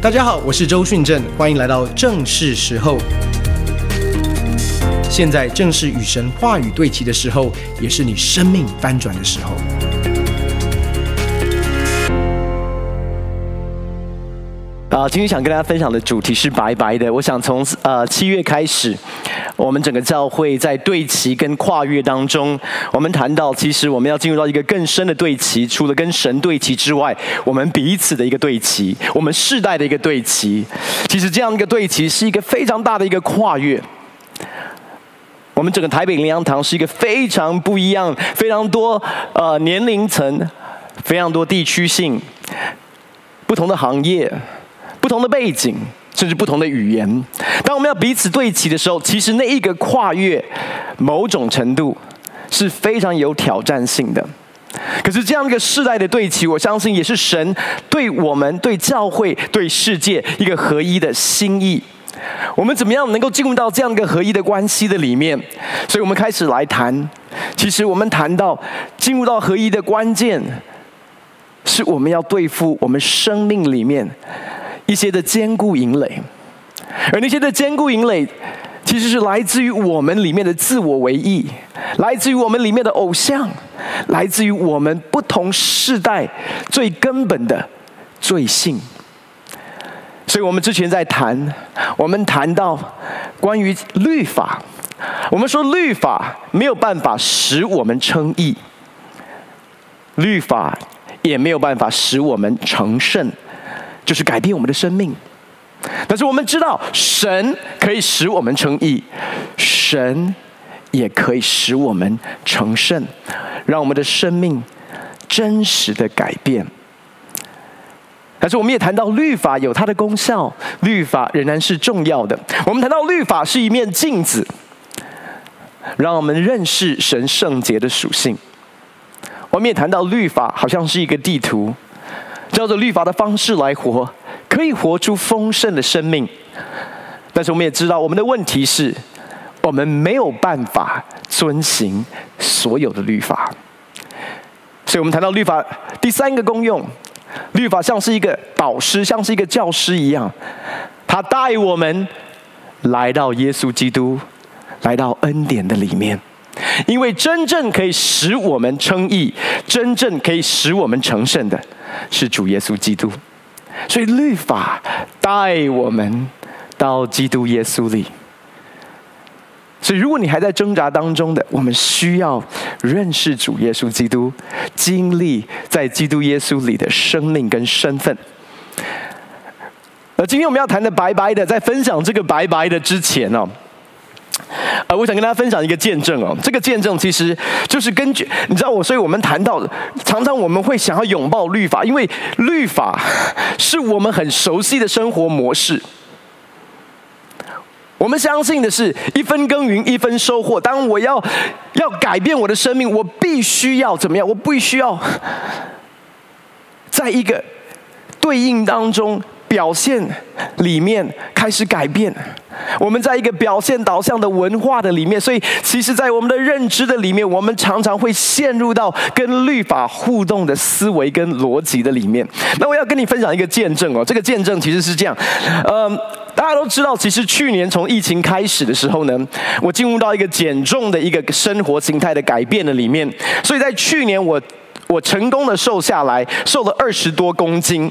大家好，我是周迅正，欢迎来到正是时候。现在正是与神话语对齐的时候，也是你生命翻转的时候。啊，今天想跟大家分享的主题是白白的。我想从呃七月开始，我们整个教会在对齐跟跨越当中，我们谈到其实我们要进入到一个更深的对齐，除了跟神对齐之外，我们彼此的一个对齐，我们世代的一个对齐。其实这样一个对齐是一个非常大的一个跨越。我们整个台北灵粮堂是一个非常不一样、非常多呃年龄层、非常多地区性、不同的行业。不同的背景，甚至不同的语言，当我们要彼此对齐的时候，其实那一个跨越，某种程度是非常有挑战性的。可是这样一个世代的对齐，我相信也是神对我们、对教会、对世界一个合一的心意。我们怎么样能够进入到这样一个合一的关系的里面？所以我们开始来谈。其实我们谈到进入到合一的关键，是我们要对付我们生命里面。一些的坚固营垒，而那些的坚固营垒，其实是来自于我们里面的自我为义，来自于我们里面的偶像，来自于我们不同世代最根本的罪性。所以我们之前在谈，我们谈到关于律法，我们说律法没有办法使我们称义，律法也没有办法使我们成圣。就是改变我们的生命，但是我们知道，神可以使我们成义，神也可以使我们成圣，让我们的生命真实的改变。但是我们也谈到律法有它的功效，律法仍然是重要的。我们谈到律法是一面镜子，让我们认识神圣洁的属性。我们也谈到律法好像是一个地图。照着律法的方式来活，可以活出丰盛的生命。但是我们也知道，我们的问题是，我们没有办法遵行所有的律法。所以我们谈到律法第三个功用，律法像是一个导师，像是一个教师一样，他带我们来到耶稣基督，来到恩典的里面。因为真正可以使我们称义，真正可以使我们成圣的，是主耶稣基督。所以律法带我们到基督耶稣里。所以如果你还在挣扎当中的，我们需要认识主耶稣基督，经历在基督耶稣里的生命跟身份。而今天我们要谈的白白的，在分享这个白白的之前呢、哦。呃，我想跟大家分享一个见证哦。这个见证其实就是根据你知道我，所以我们谈到，常常我们会想要拥抱律法，因为律法 是我们很熟悉的生活模式。我们相信的是一分耕耘一分收获。当我要要改变我的生命，我必须要怎么样？我必须要 在一个对应当中。表现里面开始改变，我们在一个表现导向的文化的里面，所以其实，在我们的认知的里面，我们常常会陷入到跟律法互动的思维跟逻辑的里面。那我要跟你分享一个见证哦，这个见证其实是这样，嗯，大家都知道，其实去年从疫情开始的时候呢，我进入到一个减重的一个生活形态的改变的里面，所以在去年我我成功的瘦下来，瘦了二十多公斤。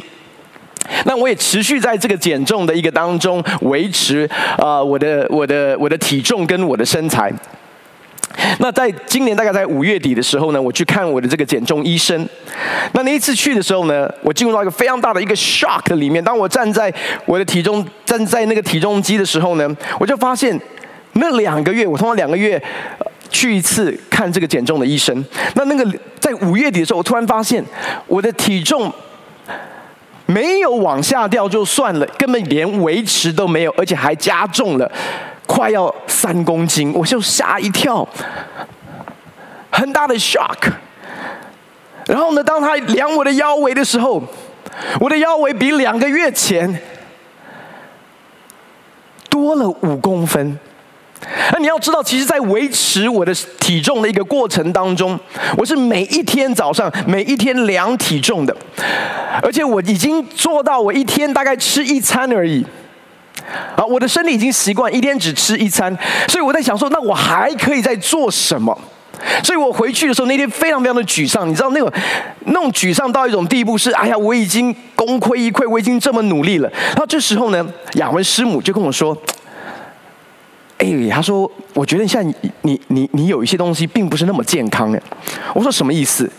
那我也持续在这个减重的一个当中维持啊，我的我的我的体重跟我的身材。那在今年大概在五月底的时候呢，我去看我的这个减重医生。那那一次去的时候呢，我进入到一个非常大的一个 shock 里面。当我站在我的体重站在那个体重机的时候呢，我就发现那两个月我通常两个月去一次看这个减重的医生。那那个在五月底的时候，我突然发现我的体重。没有往下掉就算了，根本连维持都没有，而且还加重了，快要三公斤，我就吓一跳，很大的 shock。然后呢，当他量我的腰围的时候，我的腰围比两个月前多了五公分。那你要知道，其实，在维持我的体重的一个过程当中，我是每一天早上每一天量体重的，而且我已经做到我一天大概吃一餐而已。啊，我的身体已经习惯一天只吃一餐，所以我在想说，那我还可以再做什么？所以我回去的时候，那天非常非常的沮丧，你知道那种那种沮丧到一种地步是，哎呀，我已经功亏一篑，我已经这么努力了。然后这时候呢，雅文师母就跟我说。哎，他说：“我觉得你现在你你你你有一些东西并不是那么健康的。”我说：“什么意思？”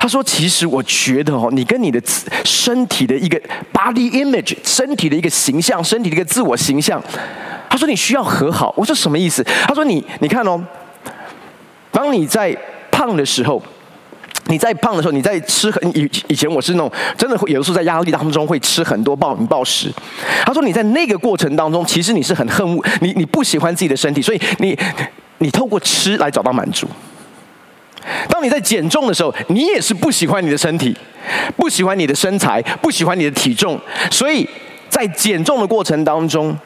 他说：“其实我觉得哦，你跟你的身体的一个 body image，身体的一个形象，身体的一个自我形象，他说你需要和好。”我说：“什么意思？”他说：“你你看哦，当你在胖的时候。”你在胖的时候，你在吃很以以前我是那种真的会有的时候在压力当中会吃很多暴饮暴食。他说你在那个过程当中，其实你是很恨恶你，你不喜欢自己的身体，所以你你透过吃来找到满足。当你在减重的时候，你也是不喜欢你的身体，不喜欢你的身材，不喜欢你的体重，所以在减重的过程当中，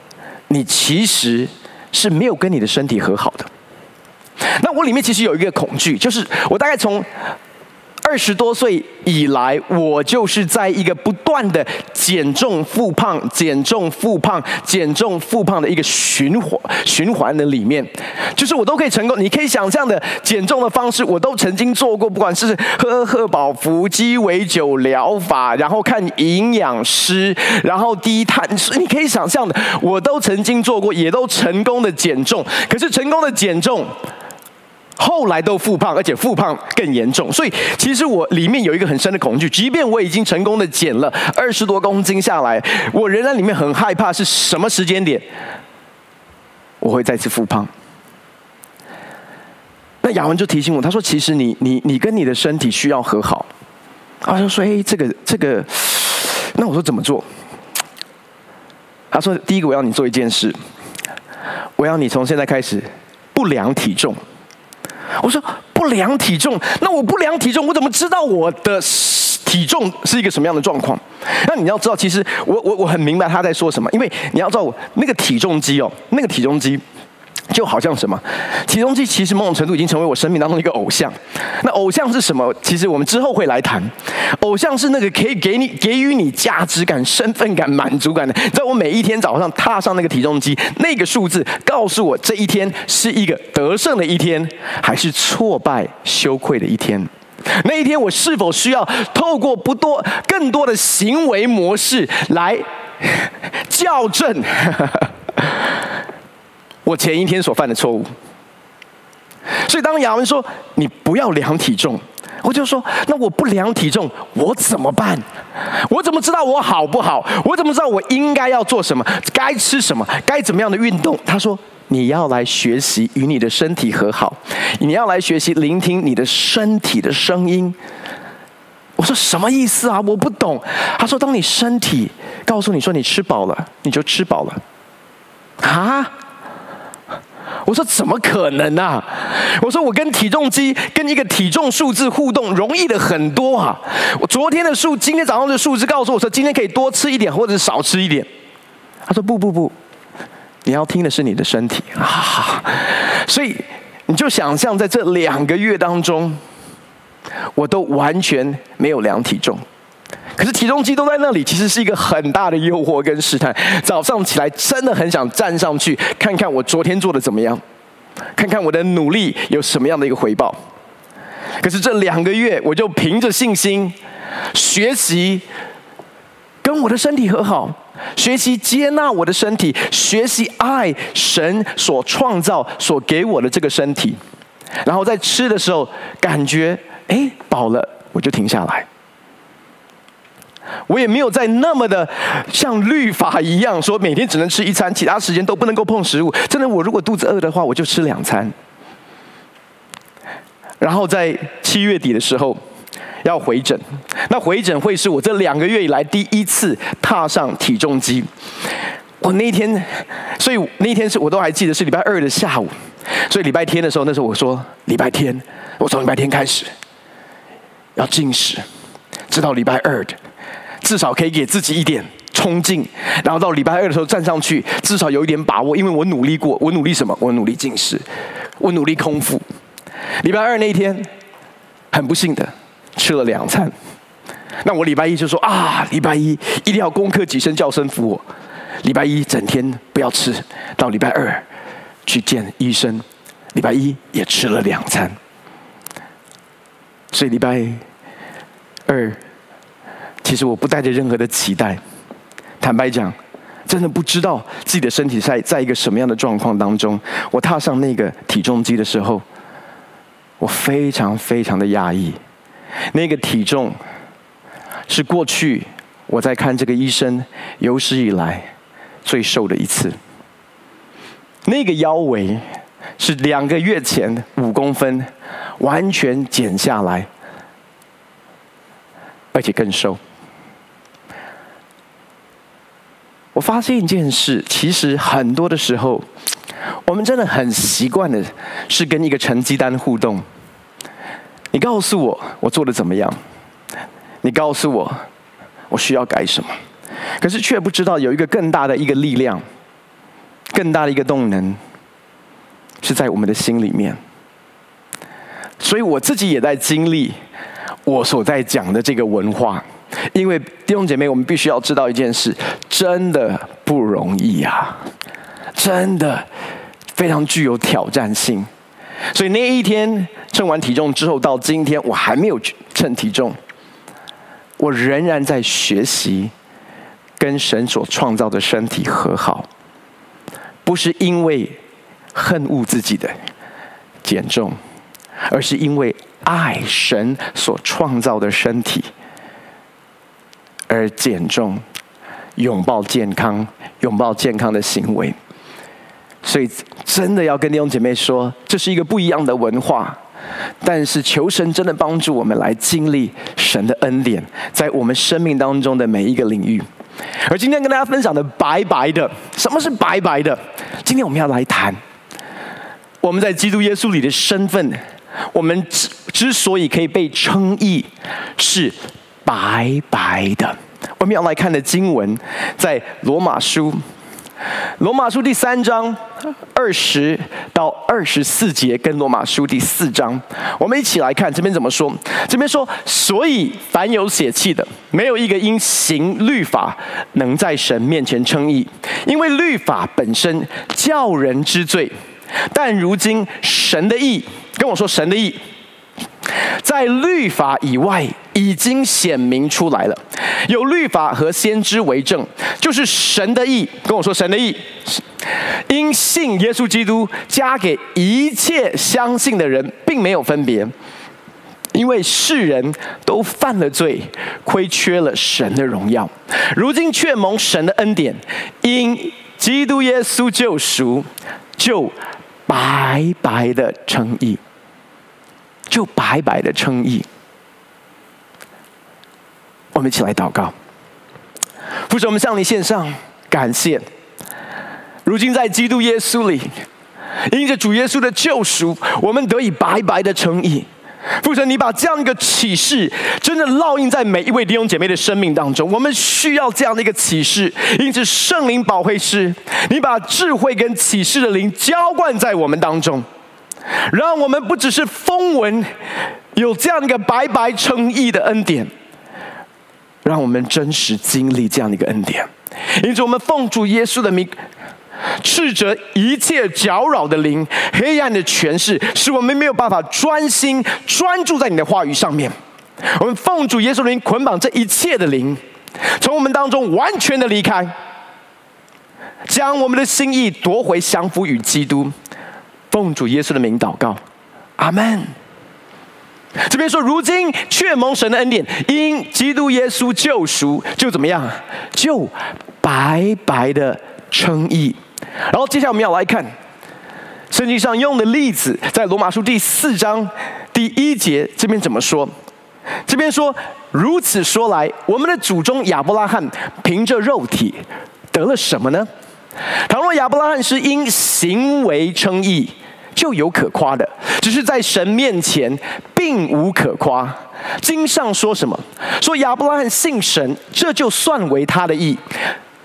你其实是没有跟你的身体和好的。那我里面其实有一个恐惧，就是我大概从。二十多岁以来，我就是在一个不断的减重复胖、减重复胖、减重复胖的一个循环循环的里面，就是我都可以成功。你可以想象的减重的方式，我都曾经做过，不管是喝喝饱福鸡尾酒疗法，然后看营养师，然后低碳，你可以想象的，我都曾经做过，也都成功的减重。可是成功的减重。后来都复胖，而且复胖更严重，所以其实我里面有一个很深的恐惧。即便我已经成功的减了二十多公斤下来，我仍然里面很害怕是什么时间点我会再次复胖。那雅文就提醒我，他说：“其实你你你跟你的身体需要和好。”他就说：“哎，这个这个，那我说怎么做？”他说：“第一个，我要你做一件事，我要你从现在开始不量体重。”我说不量体重，那我不量体重，我怎么知道我的体重是一个什么样的状况？那你要知道，其实我我我很明白他在说什么，因为你要知道，我那个体重机哦，那个体重机。就好像什么，体重机其实某种程度已经成为我生命当中一个偶像。那偶像是什么？其实我们之后会来谈。偶像是那个可以给你给予你价值感、身份感、满足感的。在我每一天早上踏上那个体重机，那个数字告诉我这一天是一个得胜的一天，还是挫败羞愧的一天？那一天我是否需要透过不多更多的行为模式来 校正？我前一天所犯的错误，所以当雅文说你不要量体重，我就说那我不量体重，我怎么办？我怎么知道我好不好？我怎么知道我应该要做什么？该吃什么？该怎么样的运动？他说你要来学习与你的身体和好，你要来学习聆听你的身体的声音。我说什么意思啊？我不懂。他说当你身体告诉你说你吃饱了，你就吃饱了。啊？我说怎么可能啊？我说我跟体重机跟一个体重数字互动容易的很多啊！我昨天的数，今天早上的数字告诉我说今天可以多吃一点或者少吃一点。他说不不不，你要听的是你的身体啊！所以你就想象在这两个月当中，我都完全没有量体重。可是体重机都在那里，其实是一个很大的诱惑跟试探。早上起来真的很想站上去看看我昨天做的怎么样，看看我的努力有什么样的一个回报。可是这两个月，我就凭着信心学习跟我的身体和好，学习接纳我的身体，学习爱神所创造、所给我的这个身体。然后在吃的时候，感觉哎饱了，我就停下来。我也没有在那么的像律法一样说每天只能吃一餐，其他时间都不能够碰食物。真的，我如果肚子饿的话，我就吃两餐。然后在七月底的时候要回诊，那回诊会是我这两个月以来第一次踏上体重机。我那一天，所以那一天是我都还记得是礼拜二的下午，所以礼拜天的时候，那时候我说礼拜天，我从礼拜天开始要禁食，直到礼拜二的。至少可以给自己一点冲劲，然后到礼拜二的时候站上去，至少有一点把握，因为我努力过，我努力什么？我努力进食，我努力空腹。礼拜二那一天，很不幸的吃了两餐。那我礼拜一就说啊，礼拜一一定要攻克几声叫声服我。礼拜一整天不要吃，到礼拜二去见医生。礼拜一也吃了两餐，所以礼拜二其实我不带着任何的期待。坦白讲，真的不知道自己的身体在在一个什么样的状况当中。我踏上那个体重机的时候，我非常非常的压抑。那个体重是过去我在看这个医生有史以来最瘦的一次。那个腰围是两个月前五公分完全减下来，而且更瘦。我发现一件事，其实很多的时候，我们真的很习惯的是跟一个成绩单互动。你告诉我我做的怎么样？你告诉我我需要改什么？可是却不知道有一个更大的一个力量，更大的一个动能，是在我们的心里面。所以我自己也在经历我所在讲的这个文化。因为弟兄姐妹，我们必须要知道一件事，真的不容易啊，真的非常具有挑战性。所以那一天称完体重之后，到今天我还没有称体重，我仍然在学习跟神所创造的身体和好，不是因为恨恶自己的减重，而是因为爱神所创造的身体。而减重，拥抱健康，拥抱健康的行为。所以，真的要跟弟兄姐妹说，这是一个不一样的文化。但是，求神真的帮助我们来经历神的恩典，在我们生命当中的每一个领域。而今天跟大家分享的白白的，什么是白白的？今天我们要来谈我们在基督耶稣里的身份。我们之之所以可以被称义，是。白白的，我们要来看的经文，在罗马书，罗马书第三章二十到二十四节，跟罗马书第四章，我们一起来看这边怎么说。这边说，所以凡有血气的，没有一个因行律法能在神面前称义，因为律法本身叫人知罪，但如今神的义，跟我说神的义。在律法以外已经显明出来了，有律法和先知为证，就是神的意。跟我说神的意，因信耶稣基督加给一切相信的人，并没有分别，因为世人都犯了罪，亏缺了神的荣耀，如今却蒙神的恩典，因基督耶稣救赎，就白白的称义。就白白的称义，我们一起来祷告。父神，我们向你献上感谢。如今在基督耶稣里，因着主耶稣的救赎，我们得以白白的称义。父神，你把这样一个启示真的烙印在每一位弟兄姐妹的生命当中。我们需要这样的一个启示，因此圣灵保惠师，你把智慧跟启示的灵浇灌在我们当中。让我们不只是风闻有这样一个白白称义的恩典，让我们真实经历这样的一个恩典。因此，我们奉主耶稣的名，斥责一切搅扰的灵、黑暗的权势，使我们没有办法专心专注在你的话语上面。我们奉主耶稣的名捆绑这一切的灵，从我们当中完全的离开，将我们的心意夺回，降服于基督。奉主耶稣的名祷告，阿门。这边说，如今却蒙神的恩典，因基督耶稣救赎，就怎么样？就白白的称义。然后接下来我们要来看圣经上用的例子，在罗马书第四章第一节这边怎么说？这边说，如此说来，我们的祖宗亚伯拉罕凭着肉体得了什么呢？倘若亚伯拉罕是因行为称义。就有可夸的，只是在神面前并无可夸。经上说什么？说亚伯拉罕信神，这就算为他的义。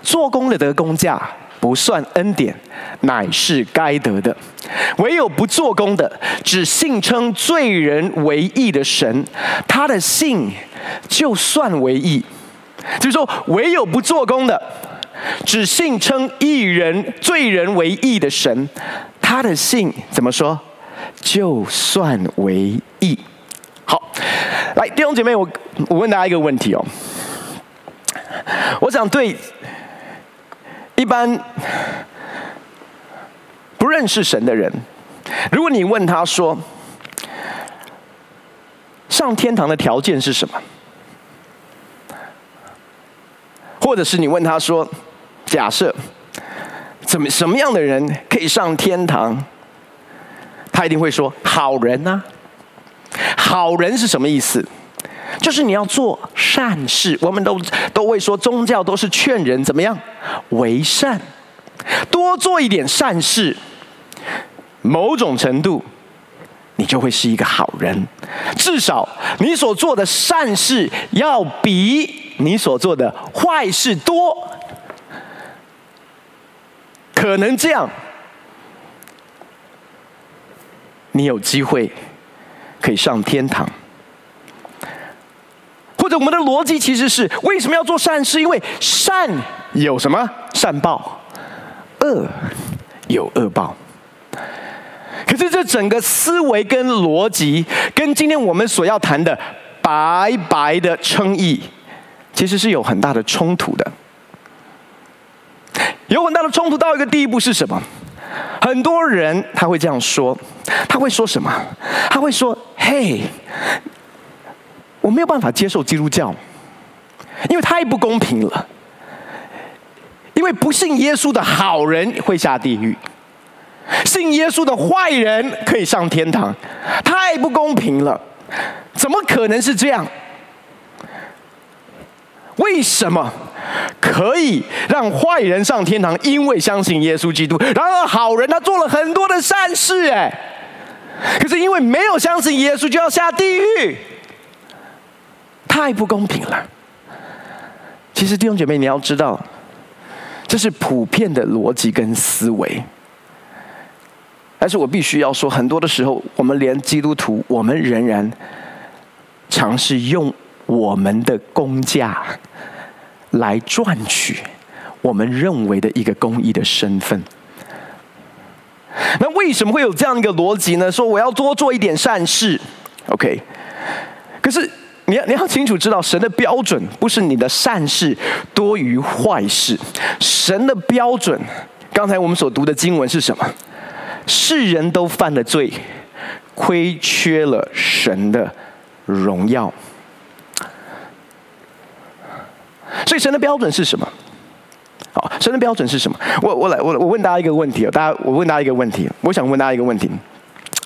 做工的得工价，不算恩典，乃是该得的。唯有不做工的，只信称罪人为义的神，他的信就算为义。就是说，唯有不做工的，只信称义人、罪人为义的神，他的信怎么说？就算为义。好，来弟兄姐妹，我我问大家一个问题哦。我想对一般不认识神的人，如果你问他说，上天堂的条件是什么？或者是你问他说：“假设怎么什么样的人可以上天堂？”他一定会说：“好人啊！”好人是什么意思？就是你要做善事。我们都都会说，宗教都是劝人怎么样为善，多做一点善事，某种程度你就会是一个好人。至少你所做的善事要比。你所做的坏事多，可能这样，你有机会可以上天堂。或者我们的逻辑其实是：为什么要做善事？因为善有什么善报，恶有恶报。可是这整个思维跟逻辑，跟今天我们所要谈的白白的称义。其实是有很大的冲突的，有很大的冲突到一个地步是什么？很多人他会这样说，他会说什么？他会说：“嘿，我没有办法接受基督教，因为太不公平了。因为不信耶稣的好人会下地狱，信耶稣的坏人可以上天堂，太不公平了，怎么可能是这样？”为什么可以让坏人上天堂？因为相信耶稣基督。然而好人他做了很多的善事，哎，可是因为没有相信耶稣，就要下地狱，太不公平了。其实弟兄姐妹，你要知道，这是普遍的逻辑跟思维。但是我必须要说，很多的时候，我们连基督徒，我们仍然尝试用我们的工价。来赚取我们认为的一个公益的身份。那为什么会有这样一个逻辑呢？说我要多做一点善事，OK？可是你要你要清楚知道，神的标准不是你的善事多于坏事。神的标准，刚才我们所读的经文是什么？世人都犯了罪，亏缺了神的荣耀。所以神的标准是什么？好，神的标准是什么？我我来我我问大家一个问题，大家我问大家一个问题，我想问大家一个问题。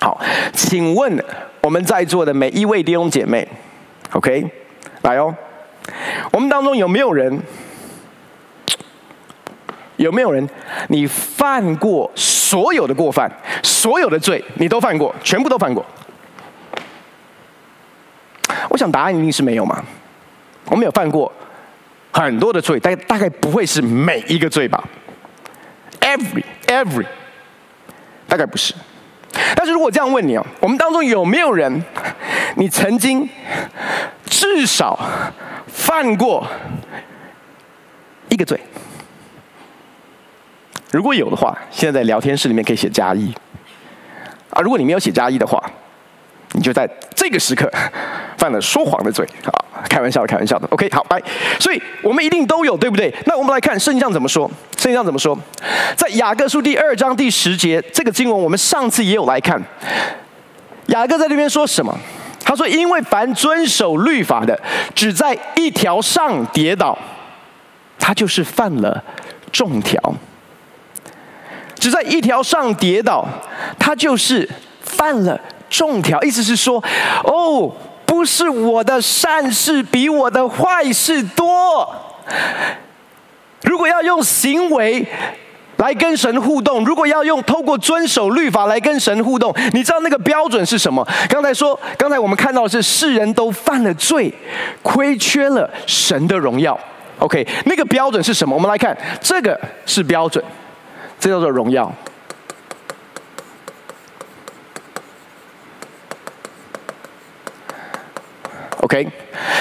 好，请问我们在座的每一位弟兄姐妹，OK，来哦，我们当中有没有人？有没有人？你犯过所有的过犯，所有的罪，你都犯过，全部都犯过？我想答案一定是没有嘛。我没有犯过。很多的罪，大大概不会是每一个罪吧？Every every，大概不是。但是如果这样问你哦，我们当中有没有人，你曾经至少犯过一个罪？如果有的话，现在在聊天室里面可以写加一。啊，如果你没有写加一的话，你就在这个时刻 犯了说谎的罪啊。开玩笑的，开玩笑的。OK，好，来，所以我们一定都有，对不对？那我们来看圣经上怎么说。圣经上怎么说？在雅各书第二章第十节，这个经文我们上次也有来看。雅各在这边说什么？他说：“因为凡遵守律法的，只在一条上跌倒，他就是犯了众条；只在一条上跌倒，他就是犯了众条。”意思是说，哦。不是我的善事比我的坏事多。如果要用行为来跟神互动，如果要用透过遵守律法来跟神互动，你知道那个标准是什么？刚才说，刚才我们看到的是世人都犯了罪，亏缺了神的荣耀。OK，那个标准是什么？我们来看，这个是标准，这叫做荣耀。OK，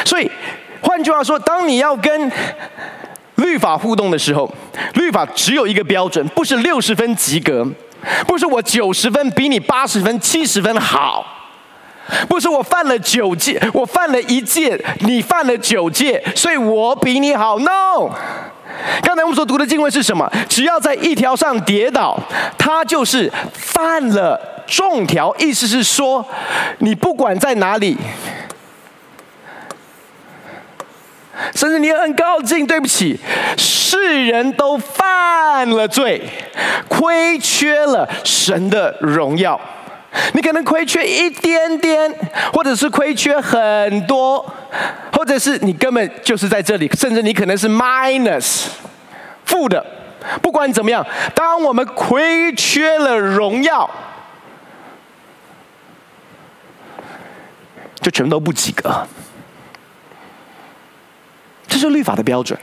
所以换句话说，当你要跟律法互动的时候，律法只有一个标准，不是六十分及格，不是我九十分比你八十分、七十分好，不是我犯了九戒，我犯了一戒，你犯了九戒，所以我比你好。No，刚才我们所读的经文是什么？只要在一条上跌倒，他就是犯了重条。意思是说，你不管在哪里。甚至你很高兴，对不起，世人都犯了罪，亏缺了神的荣耀。你可能亏缺一点点，或者是亏缺很多，或者是你根本就是在这里，甚至你可能是 minus 负的。不管怎么样，当我们亏缺了荣耀，就全都不及格。这是律法的标准，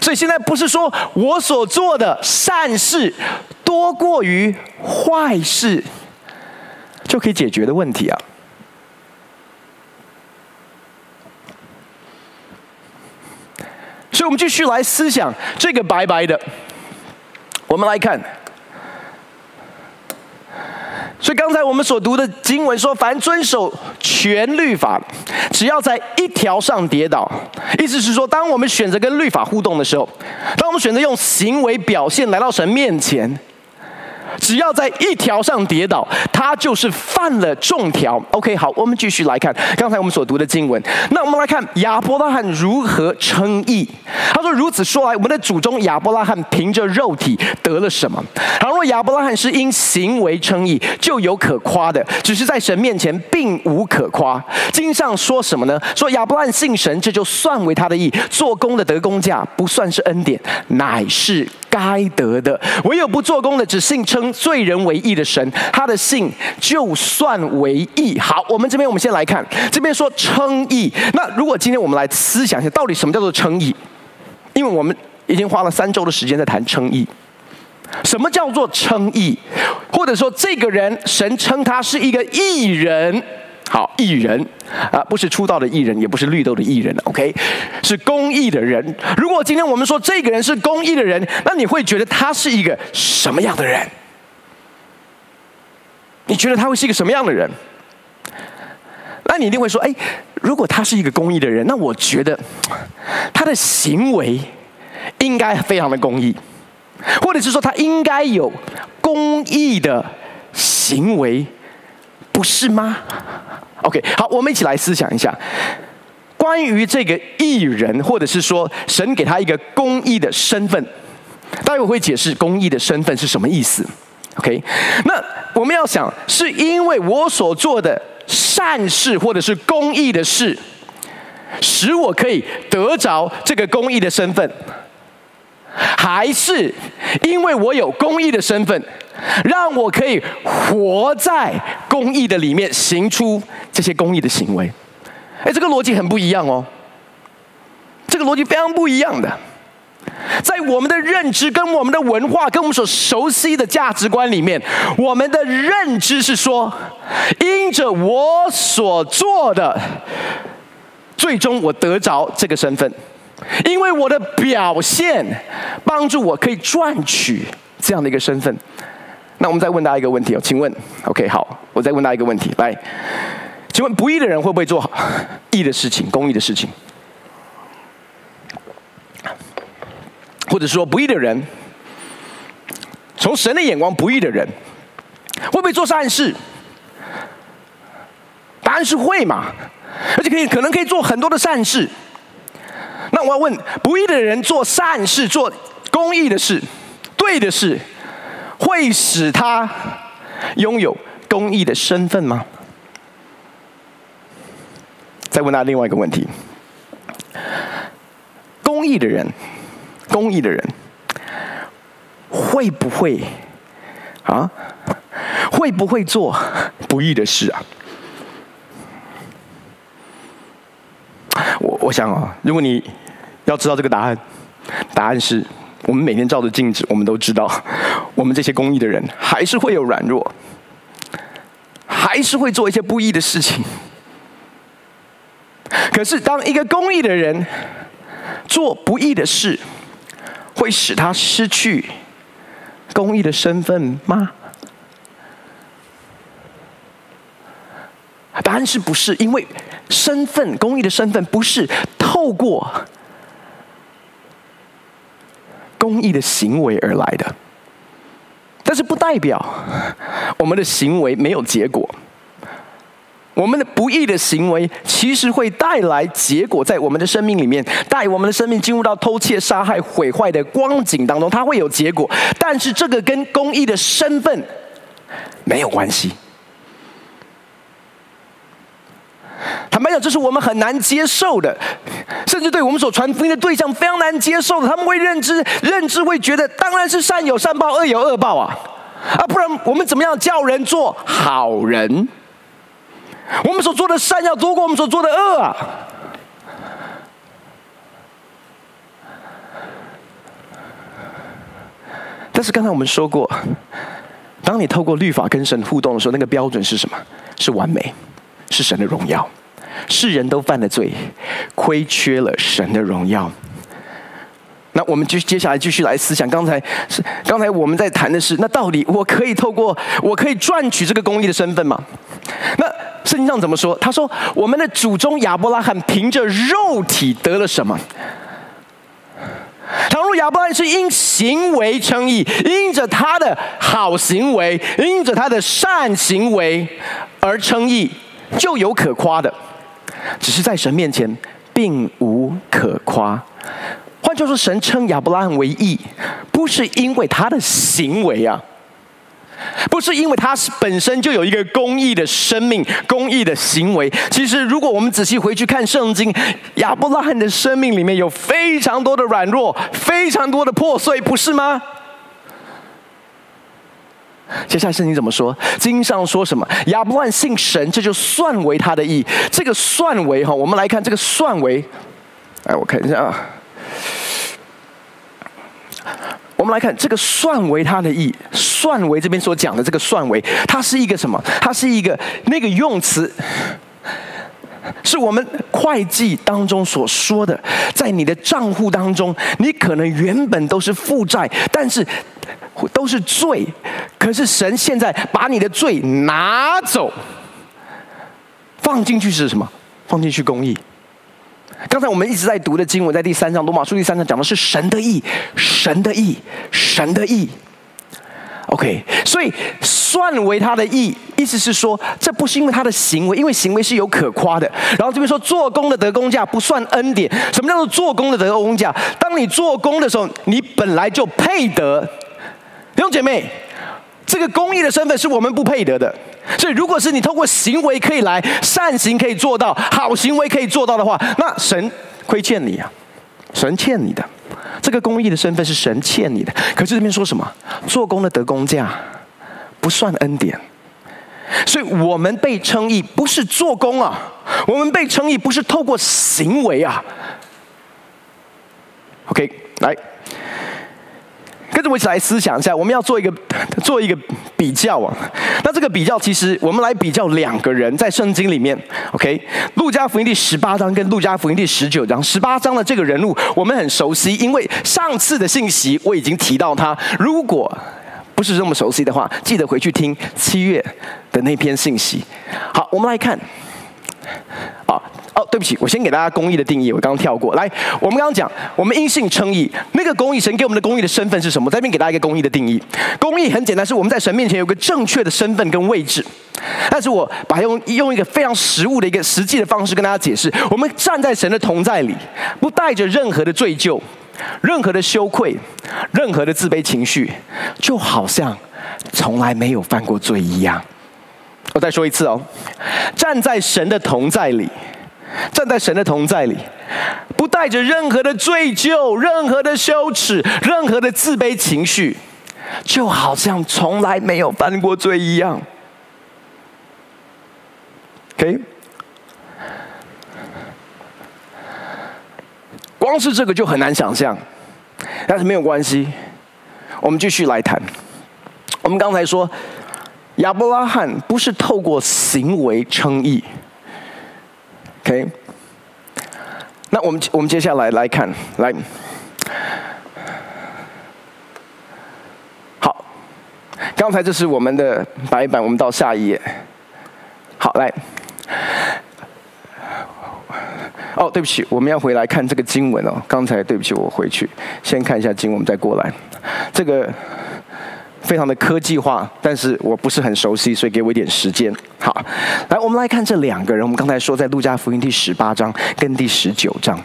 所以现在不是说我所做的善事多过于坏事就可以解决的问题啊。所以，我们继续来思想这个白白的，我们来看。刚才我们所读的经文说，凡遵守全律法，只要在一条上跌倒，意思是说，当我们选择跟律法互动的时候，当我们选择用行为表现来到神面前。只要在一条上跌倒，他就是犯了重条。OK，好，我们继续来看刚才我们所读的经文。那我们来看亚伯拉罕如何称义。他说：“如此说来，我们的祖宗亚伯拉罕凭着肉体得了什么？倘若亚伯拉罕是因行为称义，就有可夸的；只是在神面前并无可夸。经上说什么呢？说亚伯拉罕信神，这就算为他的义。做工的得工价，不算是恩典，乃是。”该得的，唯有不做工的，只信称称罪人为义的神，他的信就算为义。好，我们这边我们先来看，这边说称义。那如果今天我们来思想一下，到底什么叫做称义？因为我们已经花了三周的时间在谈称义。什么叫做称义？或者说这个人，神称他是一个义人。好，义人啊，不是出道的义人，也不是绿豆的义人，OK，是公义的人。如果今天我们说这个人是公义的人，那你会觉得他是一个什么样的人？你觉得他会是一个什么样的人？那你一定会说，哎，如果他是一个公益的人，那我觉得他的行为应该非常的公益，或者是说他应该有公益的行为。不是吗？OK，好，我们一起来思想一下，关于这个艺人，或者是说神给他一个公益的身份，待会我会解释公益的身份是什么意思。OK，那我们要想，是因为我所做的善事或者是公益的事，使我可以得着这个公益的身份，还是因为我有公益的身份？让我可以活在公益的里面，行出这些公益的行为。哎，这个逻辑很不一样哦。这个逻辑非常不一样的，在我们的认知、跟我们的文化、跟我们所熟悉的价值观里面，我们的认知是说，因着我所做的，最终我得着这个身份，因为我的表现帮助我可以赚取这样的一个身份。那我们再问大家一个问题哦，请问，OK，好，我再问大家一个问题，来，请问不义的人会不会做好义的事情、公义的事情？或者说不义的人，从神的眼光不义的人，会不会做善事？答案是会嘛，而且可以可能可以做很多的善事。那我要问，不义的人做善事、做公益的事、对的事，会使他拥有公益的身份吗？再问他另外一个问题：公益的人，公义的人会不会啊？会不会做不义的事啊？我我想啊，如果你要知道这个答案，答案是。我们每天照着镜子，我们都知道，我们这些公益的人还是会有软弱，还是会做一些不义的事情。可是，当一个公益的人做不义的事，会使他失去公益的身份吗？答案是不是？因为身份，公益的身份不是透过公益的行为而来的。但是不代表我们的行为没有结果。我们的不义的行为其实会带来结果，在我们的生命里面，带我们的生命进入到偷窃、杀害、毁坏的光景当中，它会有结果。但是这个跟公义的身份没有关系。坦白讲，这是我们很难接受的，甚至对我们所传福音的对象非常难接受的。他们会认知、认知会觉得，当然是善有善报，恶有恶报啊！啊，不然我们怎么样叫人做好人？我们所做的善要多过我们所做的恶啊！但是刚才我们说过，当你透过律法跟神互动的时候，那个标准是什么？是完美，是神的荣耀。世人都犯了罪，亏缺了神的荣耀。那我们就接下来继续来思想，刚才是刚才我们在谈的是，那到底我可以透过我可以赚取这个公义的身份吗？那圣经上怎么说？他说，我们的祖宗亚伯拉罕凭着肉体得了什么？倘若亚伯拉罕是因行为称义，因着他的好行为，因着他的善行为而称义，就有可夸的。只是在神面前，并无可夸。换句话说，神称亚伯拉罕为义，不是因为他的行为啊，不是因为他是本身就有一个公义的生命、公义的行为。其实，如果我们仔细回去看圣经，亚伯拉罕的生命里面有非常多的软弱，非常多的破碎，不是吗？接下来圣经怎么说？经上说什么？亚伯拉罕信神，这就算为他的义。这个算为哈，我们来看这个算为。哎，我看一下啊。我们来看这个算为它的意，算为这边所讲的这个算为，它是一个什么？它是一个那个用词，是我们会计当中所说的，在你的账户当中，你可能原本都是负债，但是。都是罪，可是神现在把你的罪拿走，放进去是什么？放进去公义。刚才我们一直在读的经文，在第三章罗马书第三章讲的是神的意，神的意，神的意。OK，所以算为他的义，意思是说，这不是因为他的行为，因为行为是有可夸的。然后这边说做工的得工价不算恩典，什么叫做做工的得工价？当你做工的时候，你本来就配得。弟兄姐妹，这个公义的身份是我们不配得的。所以，如果是你透过行为可以来善行可以做到，好行为可以做到的话，那神亏欠你啊，神欠你的。这个公益的身份是神欠你的。可是这边说什么？做工的得工价，不算恩典。所以我们被称义不是做工啊，我们被称义不是透过行为啊。OK，来。跟着我一起来思想一下，我们要做一个做一个比较啊。那这个比较，其实我们来比较两个人在圣经里面。OK，路加福音第十八章跟路加福音第十九章。十八章的这个人物我们很熟悉，因为上次的信息我已经提到他。如果不是这么熟悉的话，记得回去听七月的那篇信息。好，我们来看。哦，对不起，我先给大家公义的定义。我刚刚跳过来，我们刚刚讲，我们因信称义，那个公义，神给我们的公义的身份是什么？在这边给大家一个公义的定义。公义很简单，是我们在神面前有个正确的身份跟位置。但是我把它用用一个非常实物的一个实际的方式跟大家解释：我们站在神的同在里，不带着任何的罪疚、任何的羞愧、任何的自卑情绪，就好像从来没有犯过罪一样。我再说一次哦，站在神的同在里。站在神的同在里，不带着任何的罪疚、任何的羞耻、任何的自卑情绪，就好像从来没有犯过罪一样。OK，光是这个就很难想象，但是没有关系，我们继续来谈。我们刚才说，亚伯拉罕不是透过行为称义。OK，那我们我们接下来来看，来，好，刚才这是我们的白板，我们到下一页。好，来，哦，对不起，我们要回来看这个经文哦。刚才对不起，我回去先看一下经文，再过来，这个。非常的科技化，但是我不是很熟悉，所以给我一点时间。好，来，我们来看这两个人。我们刚才说，在路加福音第十八章跟第十九章，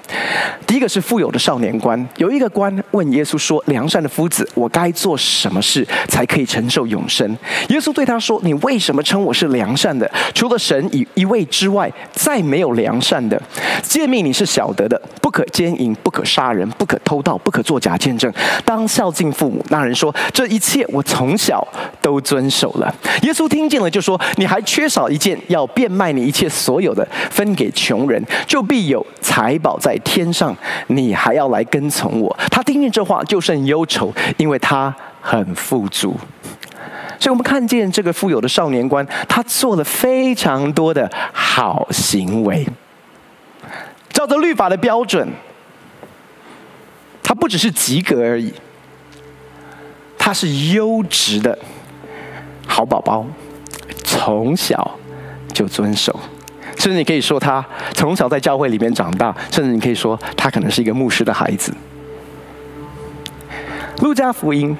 第一个是富有的少年官。有一个官问耶稣说：“良善的夫子，我该做什么事才可以承受永生？”耶稣对他说：“你为什么称我是良善的？除了神以一位之外，再没有良善的。诫命你是晓得的：不可奸淫，不可杀人，不可偷盗，不可作假见证，当孝敬父母。”那人说：“这一切我从小都遵守了。”耶稣听见了，就说：“你还缺。”少一件，要变卖你一切所有的，分给穷人，就必有财宝在天上。你还要来跟从我。他听见这话，就甚忧愁，因为他很富足。所以，我们看见这个富有的少年官，他做了非常多的好行为，照着律法的标准，他不只是及格而已，他是优质的好宝宝。从小就遵守，甚至你可以说他从小在教会里面长大，甚至你可以说他可能是一个牧师的孩子。路加福音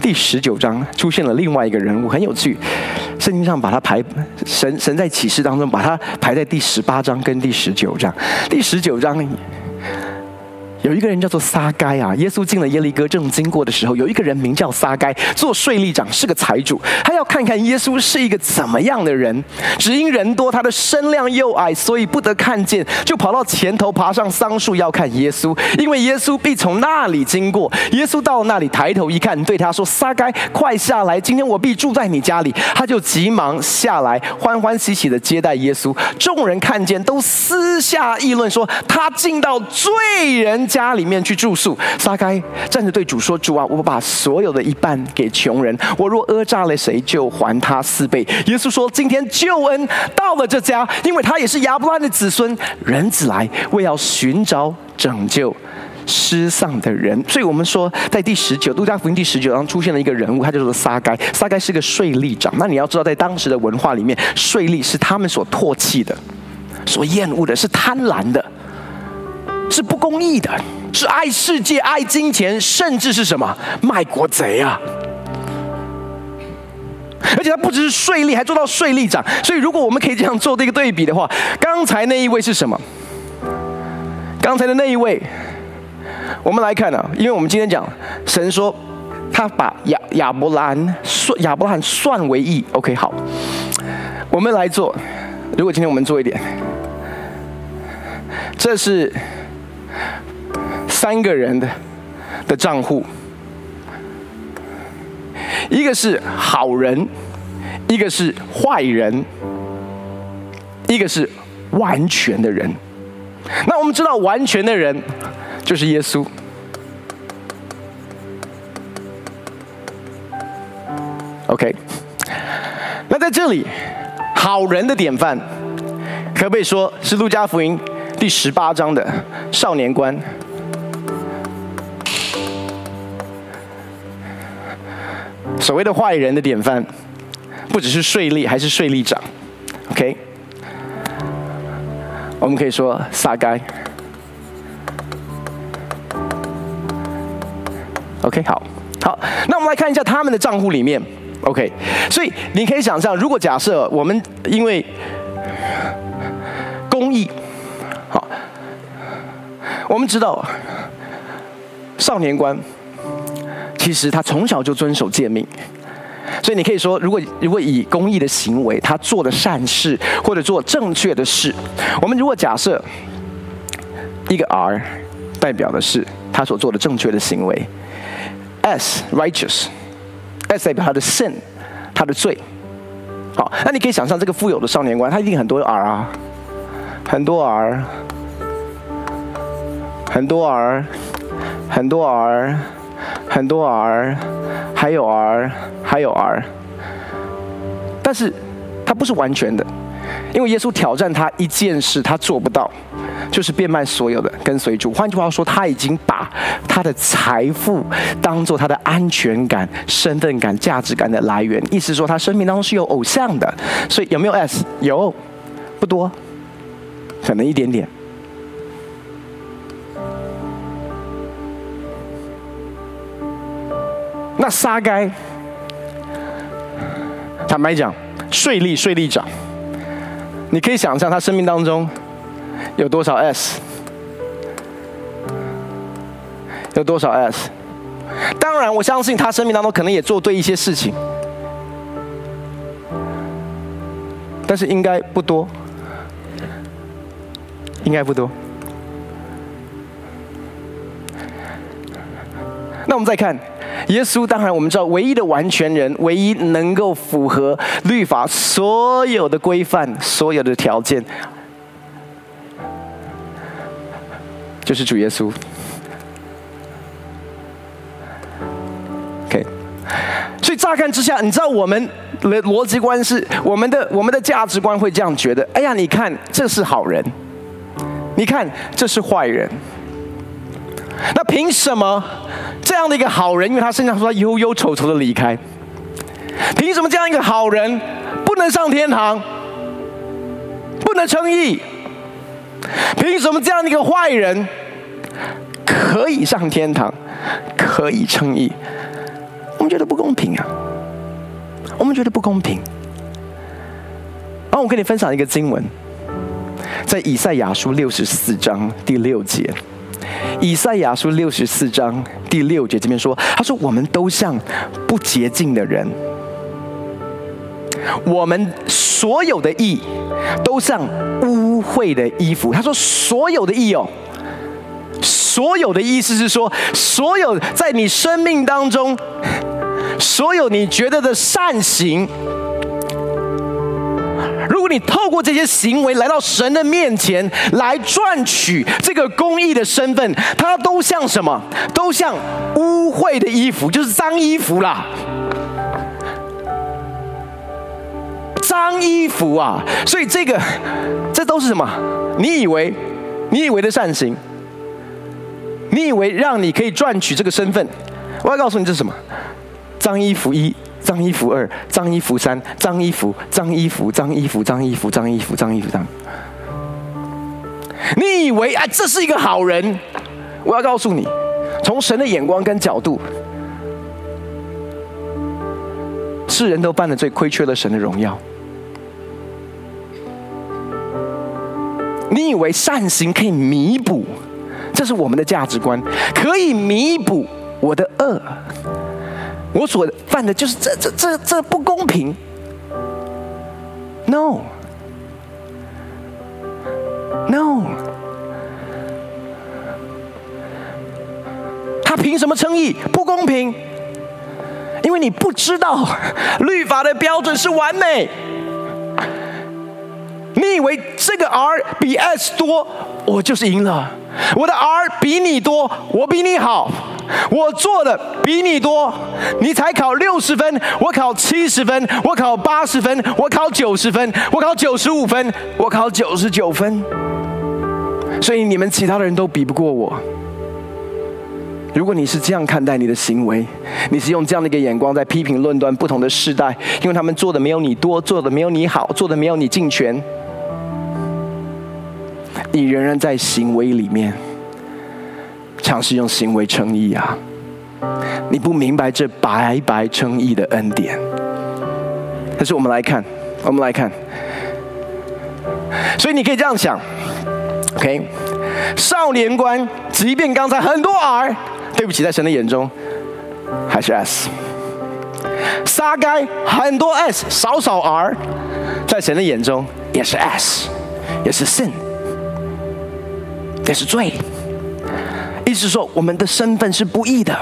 第十九章出现了另外一个人物，很有趣，圣经上把他排神神在启示当中把他排在第十八章跟第十九章，第十九章。有一个人叫做撒该啊，耶稣进了耶利哥，正经过的时候，有一个人名叫撒该，做税吏长，是个财主，他要看看耶稣是一个怎么样的人。只因人多，他的身量又矮，所以不得看见，就跑到前头，爬上桑树要看耶稣，因为耶稣必从那里经过。耶稣到那里，抬头一看，对他说：“撒该，快下来，今天我必住在你家里。”他就急忙下来，欢欢喜喜地接待耶稣。众人看见，都私下议论说：“他进到罪人家里面去住宿，撒该站着对主说：“主啊，我把所有的一半给穷人。我若讹诈了谁，就还他四倍。”耶稣说：“今天救恩到了这家，因为他也是亚伯拉罕的子孙。人子来为要寻找拯救失丧的人。”所以，我们说在第十九路加福音第十九章出现了一个人物，他就是撒该。撒该是个税吏长。那你要知道，在当时的文化里面，税吏是他们所唾弃的、所厌恶的，是贪婪的。是不公义的，是爱世界、爱金钱，甚至是什么卖国贼啊！而且他不只是税吏，还做到税吏长。所以，如果我们可以这样做这个对比的话，刚才那一位是什么？刚才的那一位，我们来看啊，因为我们今天讲神说他把亚亚伯兰算亚伯兰算为义。OK，好，我们来做。如果今天我们做一点，这是。三个人的的账户，一个是好人，一个是坏人，一个是完全的人。那我们知道，完全的人就是耶稣。OK，那在这里，好人的典范，可不可以说是路加福音第十八章的少年官？所谓的坏人的典范，不只是税吏，还是税吏长。OK，我们可以说撒该。OK，好，好，那我们来看一下他们的账户里面。OK，所以你可以想象，如果假设我们因为公益，好，我们知道少年官。其实他从小就遵守诫命，所以你可以说，如果如果以公益的行为，他做的善事或者做正确的事，我们如果假设一个 R 代表的是他所做的正确的行为，S righteous，S 代表他的 sin，他的罪。好，那你可以想象这个富有的少年官，他一定很多 R 啊，很多儿很多儿很多儿。很多儿还有儿还有儿但是他不是完全的，因为耶稣挑战他一件事，他做不到，就是变卖所有的跟随主。换句话说，他已经把他的财富当做他的安全感、身份感、价值感的来源。意思说，他生命当中是有偶像的。所以有没有 S？有，不多，可能一点点。那沙该，坦白讲，税利税利长。你可以想象他生命当中有多少 S，有多少 S？当然，我相信他生命当中可能也做对一些事情，但是应该不多，应该不多。那我们再看。耶稣当然我们知道，唯一的完全人，唯一能够符合律法所有的规范、所有的条件，就是主耶稣。OK，所以乍看之下，你知道我们的逻辑观是，我们的我们的价值观会这样觉得：哎呀，你看这是好人，你看这是坏人，那凭什么？这样的一个好人，因为他身上说他忧忧愁愁的离开，凭什么这样一个好人不能上天堂，不能称义？凭什么这样的一个坏人可以上天堂，可以称义？我们觉得不公平啊！我们觉得不公平。然后我跟你分享一个经文，在以赛亚书六十四章第六节。以赛亚书六十四章第六节这边说：“他说，我们都像不洁净的人，我们所有的义都像污秽的衣服。”他说：“所有的义哦，所有的意思是说，所有在你生命当中，所有你觉得的善行。”如果你透过这些行为来到神的面前来赚取这个公义的身份，它都像什么？都像污秽的衣服，就是脏衣服啦。脏衣服啊！所以这个，这都是什么？你以为，你以为的善行，你以为让你可以赚取这个身份？我要告诉你，这是什么？脏衣服一。脏衣服二，脏衣服三，脏衣服，脏衣服，脏衣服，脏衣服，脏衣服，脏衣服，脏。你以为啊，这是一个好人？我要告诉你，从神的眼光跟角度，世人都犯了罪，亏缺了神的荣耀。你以为善行可以弥补？这是我们的价值观，可以弥补我的恶。我所犯的就是这这这这不公平。No，No，他凭什么称义？不公平，因为你不知道律法的标准是完美。你以为这个 R 比 S 多，我就是赢了。我的 R 比你多，我比你好。我做的比你多，你才考六十分，我考七十分，我考八十分，我考九十分，我考九十五分，我考九十九分。所以你们其他的人都比不过我。如果你是这样看待你的行为，你是用这样的一个眼光在批评论断不同的世代，因为他们做的没有你多，做的没有你好，做的没有你尽全，你仍然在行为里面。尝试用行为称义啊！你不明白这白白称义的恩典。但是我们来看，我们来看。所以你可以这样想，OK？少年观，即便刚才很多 R，对不起，在神的眼中还是 S。撒该很多 S，少少 R，在神的眼中也是 S，也是 sin，也是罪。意思说，我们的身份是不义的，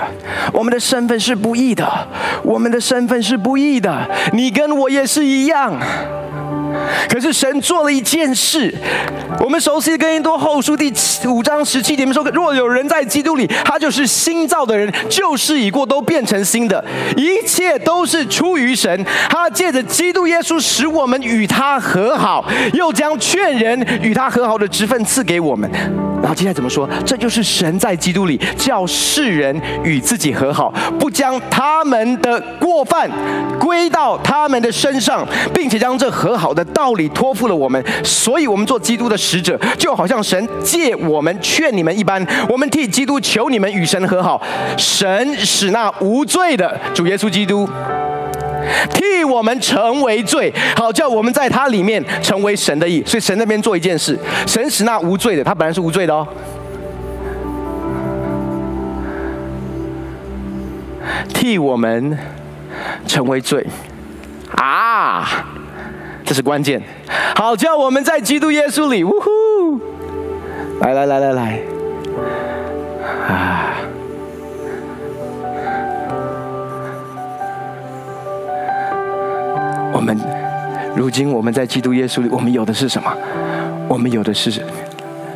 我们的身份是不义的，我们的身份是不义的。你跟我也是一样，可是神做了一件事，我们熟悉的哥林多后书第五章十七节说：“若有人在基督里，他就是新造的人，旧事已过，都变成新的，一切都是出于神。他借着基督耶稣使我们与他和好，又将劝人与他和好的职分赐给我们。”然后接下来怎么说？这就是神在基督里叫世人与自己和好，不将他们的过犯归到他们的身上，并且将这和好的道理托付了我们。所以，我们做基督的使者，就好像神借我们劝你们一般。我们替基督求你们与神和好，神使那无罪的主耶稣基督替我们成为罪，好叫我们在他里面成为神的义。所以，神那边做一件事，神使那无罪的，他本来是无罪的哦。替我们成为罪啊，这是关键。好，叫我们在基督耶稣里，呜呼！来来来来来，啊！我们如今我们在基督耶稣里，我们有的是什么？我们有的是。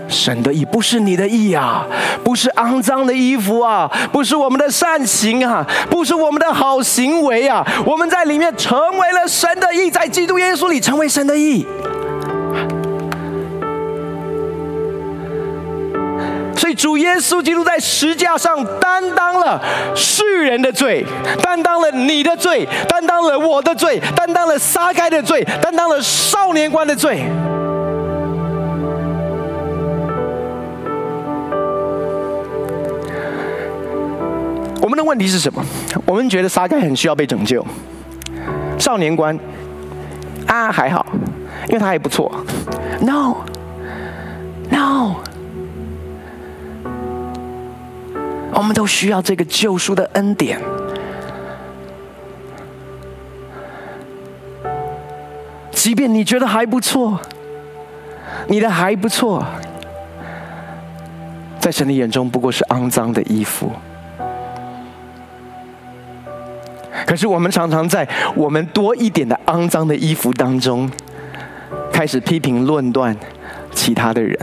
神的意不是你的意啊，不是肮脏的衣服啊，不是我们的善行啊，不是我们的好行为啊，我们在里面成为了神的意，在基督耶稣里成为神的意。所以主耶稣基督在十架上担当了世人的罪，担当了你的罪，担当了我的罪，担当了撒该的罪，担当了少年官的罪。我们的问题是什么？我们觉得撒该很需要被拯救，少年官啊还好，因为他还不错。No，No，我们都需要这个救赎的恩典。即便你觉得还不错，你的还不错，在神的眼中不过是肮脏的衣服。可是我们常常在我们多一点的肮脏的衣服当中，开始批评论断其他的人，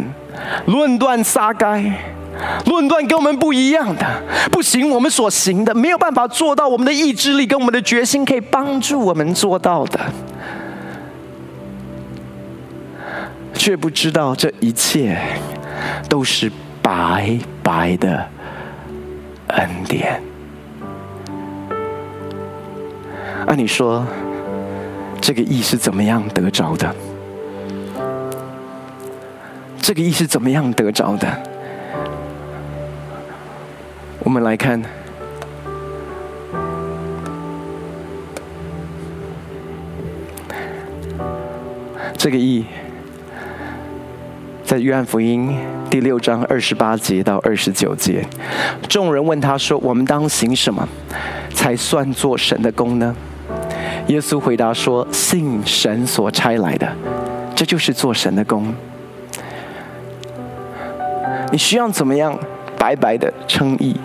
论断撒该，论断跟我们不一样的，不行，我们所行的没有办法做到，我们的意志力跟我们的决心可以帮助我们做到的，却不知道这一切都是白白的恩典。按你说，这个义是怎么样得着的？这个义是怎么样得着的？我们来看，这个义，在约翰福音第六章二十八节到二十九节，众人问他说：“我们当行什么，才算做神的工呢？”耶稣回答说：“信神所差来的，这就是做神的工。你需要怎么样白白的称义？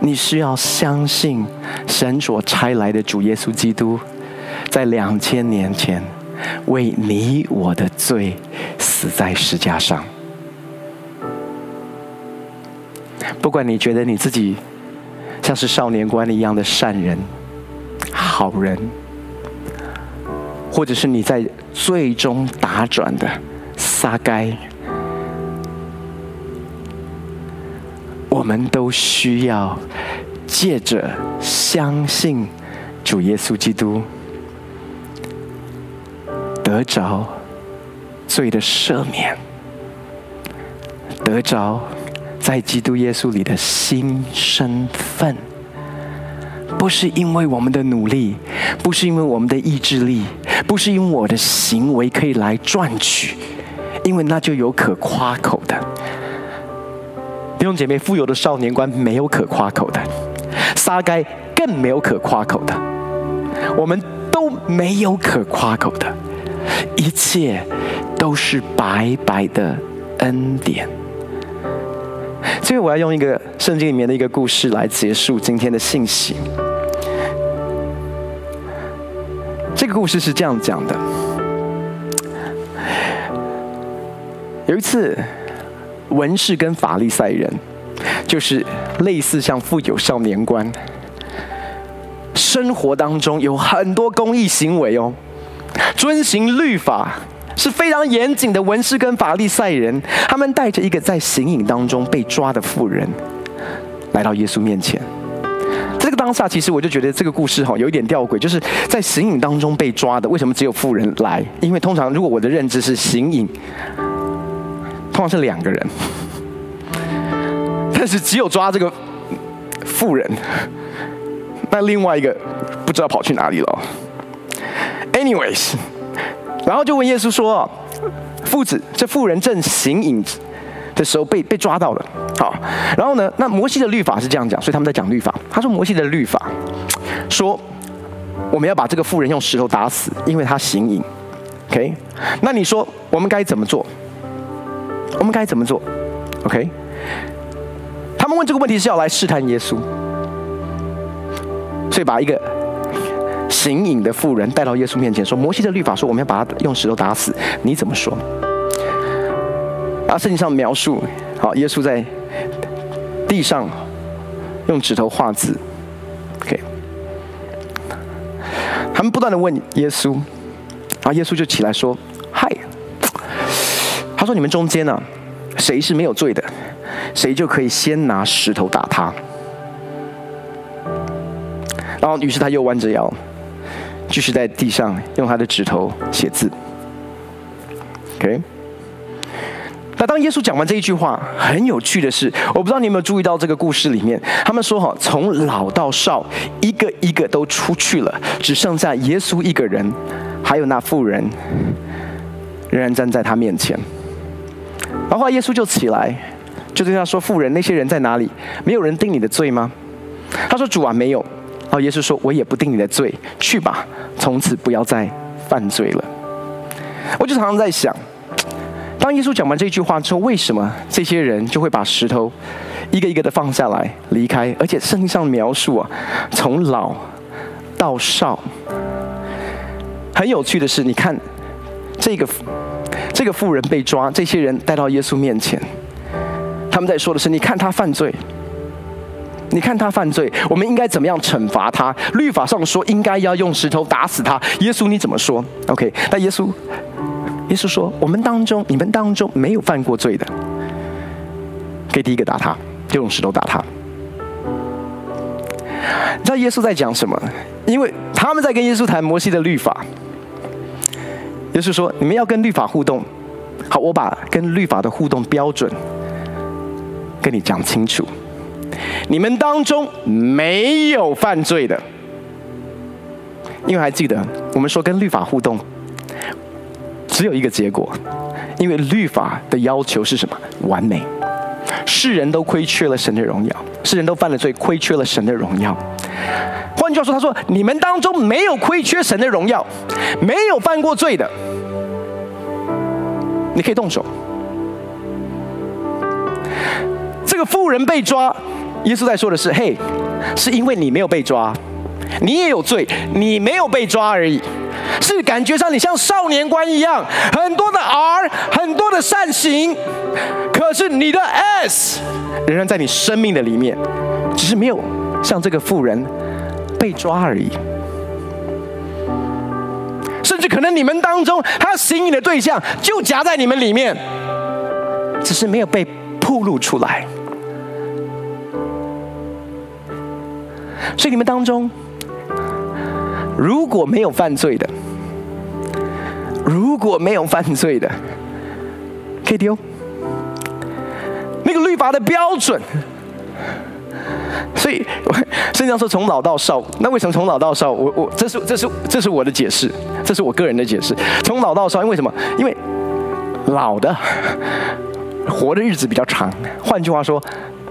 你需要相信神所差来的主耶稣基督，在两千年前为你我的罪死在十架上。不管你觉得你自己像是少年官一样的善人、好人。”或者是你在最终打转的撒该，我们都需要借着相信主耶稣基督，得着罪的赦免，得着在基督耶稣里的新身份。不是因为我们的努力，不是因为我们的意志力，不是因为我的行为可以来赚取，因为那就有可夸口的。弟兄姐妹，富有的少年官没有可夸口的，撒该更没有可夸口的，我们都没有可夸口的，一切都是白白的恩典。所以，我要用一个圣经里面的一个故事来结束今天的信息。故事是这样讲的。有一次文士跟法利赛人就是类似像富有少年官生活当中有很多公益行为哦遵循律法是非常严谨的文士跟法利赛人他们带着一个在行影当中被抓的妇人来到耶稣面前。当下，其实我就觉得这个故事哈有一点吊诡，就是在刑瘾当中被抓的，为什么只有妇人来？因为通常如果我的认知是刑瘾。通常是两个人，但是只有抓这个妇人，那另外一个不知道跑去哪里了。Anyways，然后就问耶稣说：“父子，这妇人正行影的时候被被抓到了。好，然后呢，那摩西的律法是这样讲，所以他们在讲律法。他说摩西的律法说，我们要把这个妇人用石头打死，因为她行淫。OK，那你说我们该怎么做？”我们该怎么做？OK？他们问这个问题是要来试探耶稣，所以把一个行淫的妇人带到耶稣面前，说：“摩西的律法说我们要把他用石头打死，你怎么说？”然后圣经上描述，好，耶稣在地上用指头画字。OK？他们不断的问耶稣，然后耶稣就起来说：“嗨。”他说：“你们中间呢、啊，谁是没有罪的，谁就可以先拿石头打他。”然后，于是他又弯着腰，继续在地上用他的指头写字。OK。当耶稣讲完这一句话，很有趣的是，我不知道你有没有注意到这个故事里面，他们说哈，从老到少，一个一个都出去了，只剩下耶稣一个人，还有那妇人，仍然站在他面前。然后耶稣就起来，就对他说：“妇人，那些人在哪里？没有人定你的罪吗？”他说：“主啊，没有。”然后耶稣说：“我也不定你的罪，去吧，从此不要再犯罪了。”我就常常在想，当耶稣讲完这句话之后，为什么这些人就会把石头一个一个的放下来离开？而且圣经上描述啊，从老到少。很有趣的是，你看这个。这个妇人被抓，这些人带到耶稣面前，他们在说的是：你看他犯罪，你看他犯罪，我们应该怎么样惩罚他？律法上说应该要用石头打死他。耶稣你怎么说？OK，那耶稣，耶稣说：我们当中，你们当中没有犯过罪的，可以第一个打他，就用石头打他。你知道耶稣在讲什么？因为他们在跟耶稣谈摩西的律法。耶稣说：“你们要跟律法互动，好，我把跟律法的互动标准跟你讲清楚。你们当中没有犯罪的，因为还记得我们说跟律法互动只有一个结果，因为律法的要求是什么？完美。世人都亏缺了神的荣耀，世人都犯了罪，亏缺了神的荣耀。”换句话说，他说：“你们当中没有亏缺神的荣耀，没有犯过罪的，你可以动手。”这个妇人被抓，耶稣在说的是：“嘿，是因为你没有被抓，你也有罪，你没有被抓而已。是感觉上你像少年官一样，很多的 R，很多的善行，可是你的 S 仍然在你生命的里面，只是没有像这个妇人。”被抓而已，甚至可能你们当中他行淫的对象就夹在你们里面，只是没有被暴露出来。所以你们当中如果没有犯罪的，如果没有犯罪的，可以丢那个律法的标准。所以，圣经上说从老到少，那为什么从老到少？我我这是这是这是我的解释，这是我个人的解释。从老到少，因为什么？因为老的活的日子比较长，换句话说，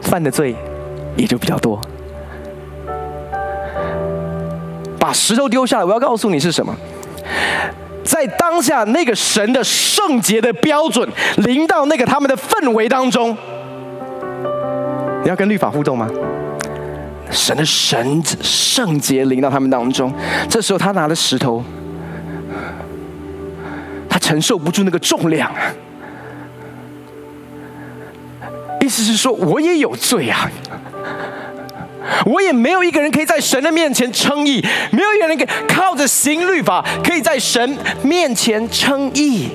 犯的罪也就比较多。把石头丢下来，我要告诉你是什么？在当下那个神的圣洁的标准临到那个他们的氛围当中，你要跟律法互动吗？神的神圣洁临到他们当中，这时候他拿了石头，他承受不住那个重量，意思是说，我也有罪啊。我也没有一个人可以在神的面前称义，没有一个人可以靠着行律法可以在神面前称义。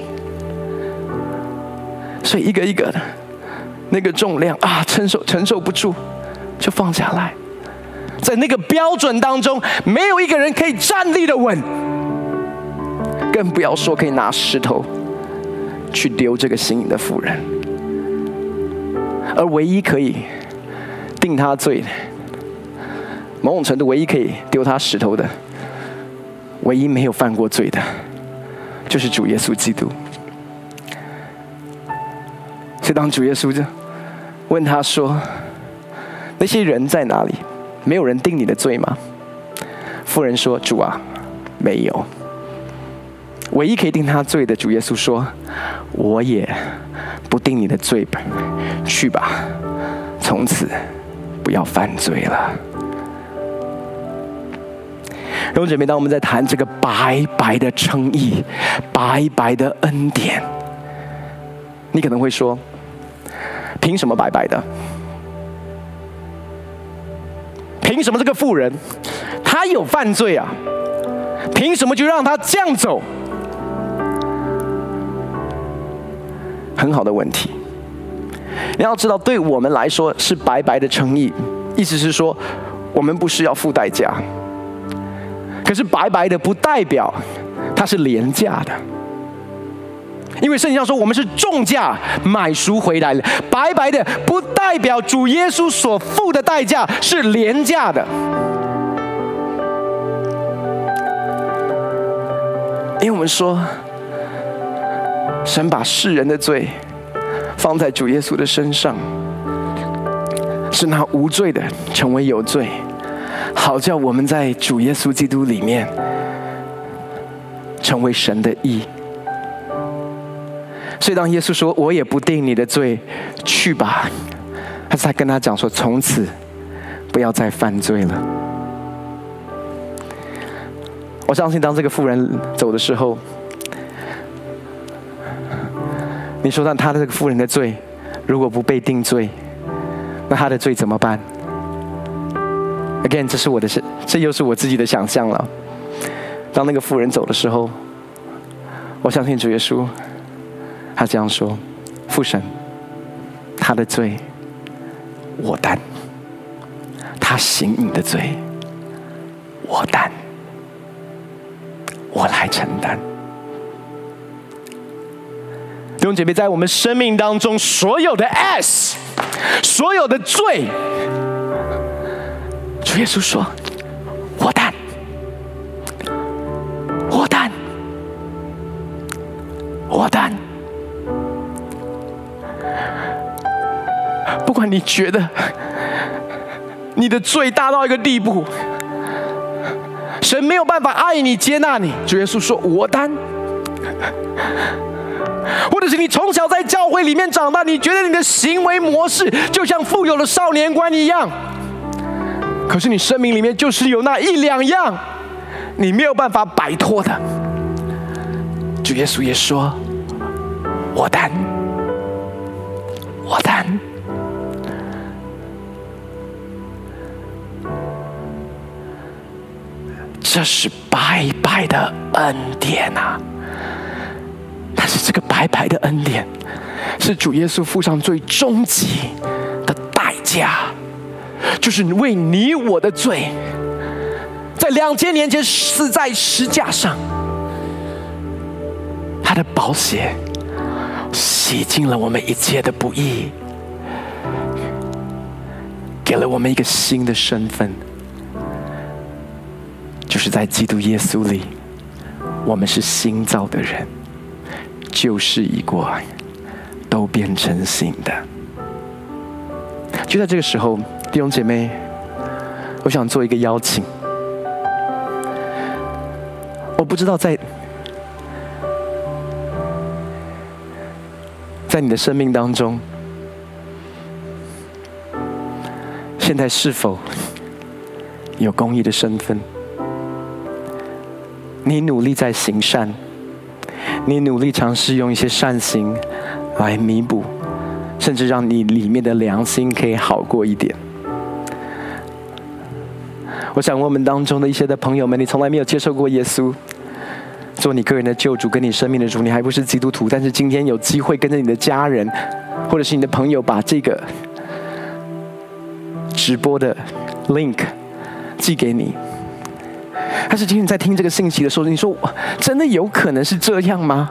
所以一个一个的那个重量啊，承受承受不住，就放下来。在那个标准当中，没有一个人可以站立的稳，更不要说可以拿石头去丢这个行淫的妇人。而唯一可以定他罪的。某种程度，唯一可以丢他石头的，唯一没有犯过罪的，就是主耶稣基督。所以，当主耶稣就问他说：“那些人在哪里？没有人定你的罪吗？”妇人说：“主啊，没有。”唯一可以定他罪的，主耶稣说：“我也不定你的罪吧，去吧，从此不要犯罪了。”弟兄姐妹，当我们在谈这个白白的称义、白白的恩典，你可能会说：凭什么白白的？凭什么这个富人他有犯罪啊？凭什么就让他这样走？很好的问题。你要知道，对我们来说是白白的诚意，意思是说，我们不是要付代价。可是白白的不代表它是廉价的，因为圣经上说我们是重价买赎回来的。白白的不代表主耶稣所付的代价是廉价的，因为我们说神把世人的罪放在主耶稣的身上，是那无罪的成为有罪。好叫我们在主耶稣基督里面成为神的义。所以当耶稣说“我也不定你的罪，去吧”，他才跟他讲说：“从此不要再犯罪了。”我相信当这个妇人走的时候，你说让他的这个妇人的罪如果不被定罪，那他的罪怎么办？Again，这是我的，这又是我自己的想象了。当那个妇人走的时候，我相信主耶稣，他这样说：“父神，他的罪我担，他行你的罪我担，我来承担。”弟兄姐妹，在我们生命当中，所有的 S，所有的罪。主耶稣说：“我担，我担，我担。不管你觉得你的罪大到一个地步，神没有办法爱你、接纳你。主耶稣说：我担。或者是你从小在教会里面长大，你觉得你的行为模式就像富有的少年官一样。”可是你生命里面就是有那一两样，你没有办法摆脱的。主耶稣也说：“我担，我担。”这是白白的恩典啊！但是这个白白的恩典，是主耶稣付上最终极的代价。就是为你我的罪，在两千年前死在石架上，他的宝血洗净了我们一切的不义，给了我们一个新的身份，就是在基督耶稣里，我们是新造的人，旧事已过，都变成新的。就在这个时候。弟兄姐妹，我想做一个邀请。我不知道在在你的生命当中，现在是否有公益的身份？你努力在行善，你努力尝试用一些善行来弥补甚至让你里面的良心可以好过一点。我想问我们当中的一些的朋友们，你从来没有接受过耶稣做你个人的救主，跟你生命的主，你还不是基督徒，但是今天有机会跟着你的家人，或者是你的朋友，把这个直播的 link 寄给你。但是今天在听这个信息的时候，你说真的有可能是这样吗？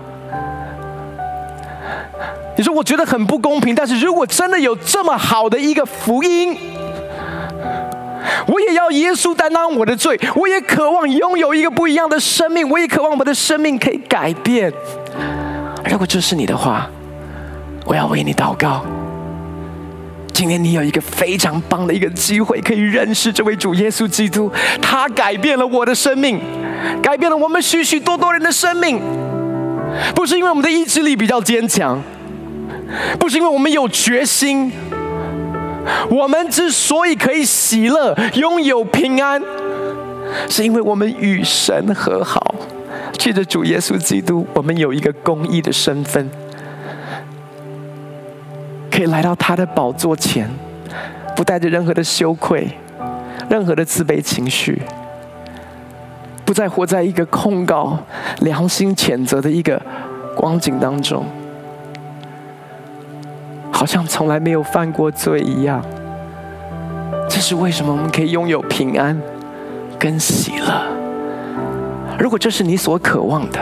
你说我觉得很不公平，但是如果真的有这么好的一个福音，我也要耶稣担当我的罪，我也渴望拥有一个不一样的生命，我也渴望我的生命可以改变。如果这是你的话，我要为你祷告。今天你有一个非常棒的一个机会，可以认识这位主耶稣基督，他改变了我的生命，改变了我们许许多多人的生命。不是因为我们的意志力比较坚强，不是因为我们有决心。我们之所以可以喜乐、拥有平安，是因为我们与神和好，借着主耶稣基督，我们有一个公义的身份。可以来到他的宝座前，不带着任何的羞愧，任何的自卑情绪，不再活在一个控告、良心谴责的一个光景当中，好像从来没有犯过罪一样。这是为什么我们可以拥有平安跟喜乐？如果这是你所渴望的，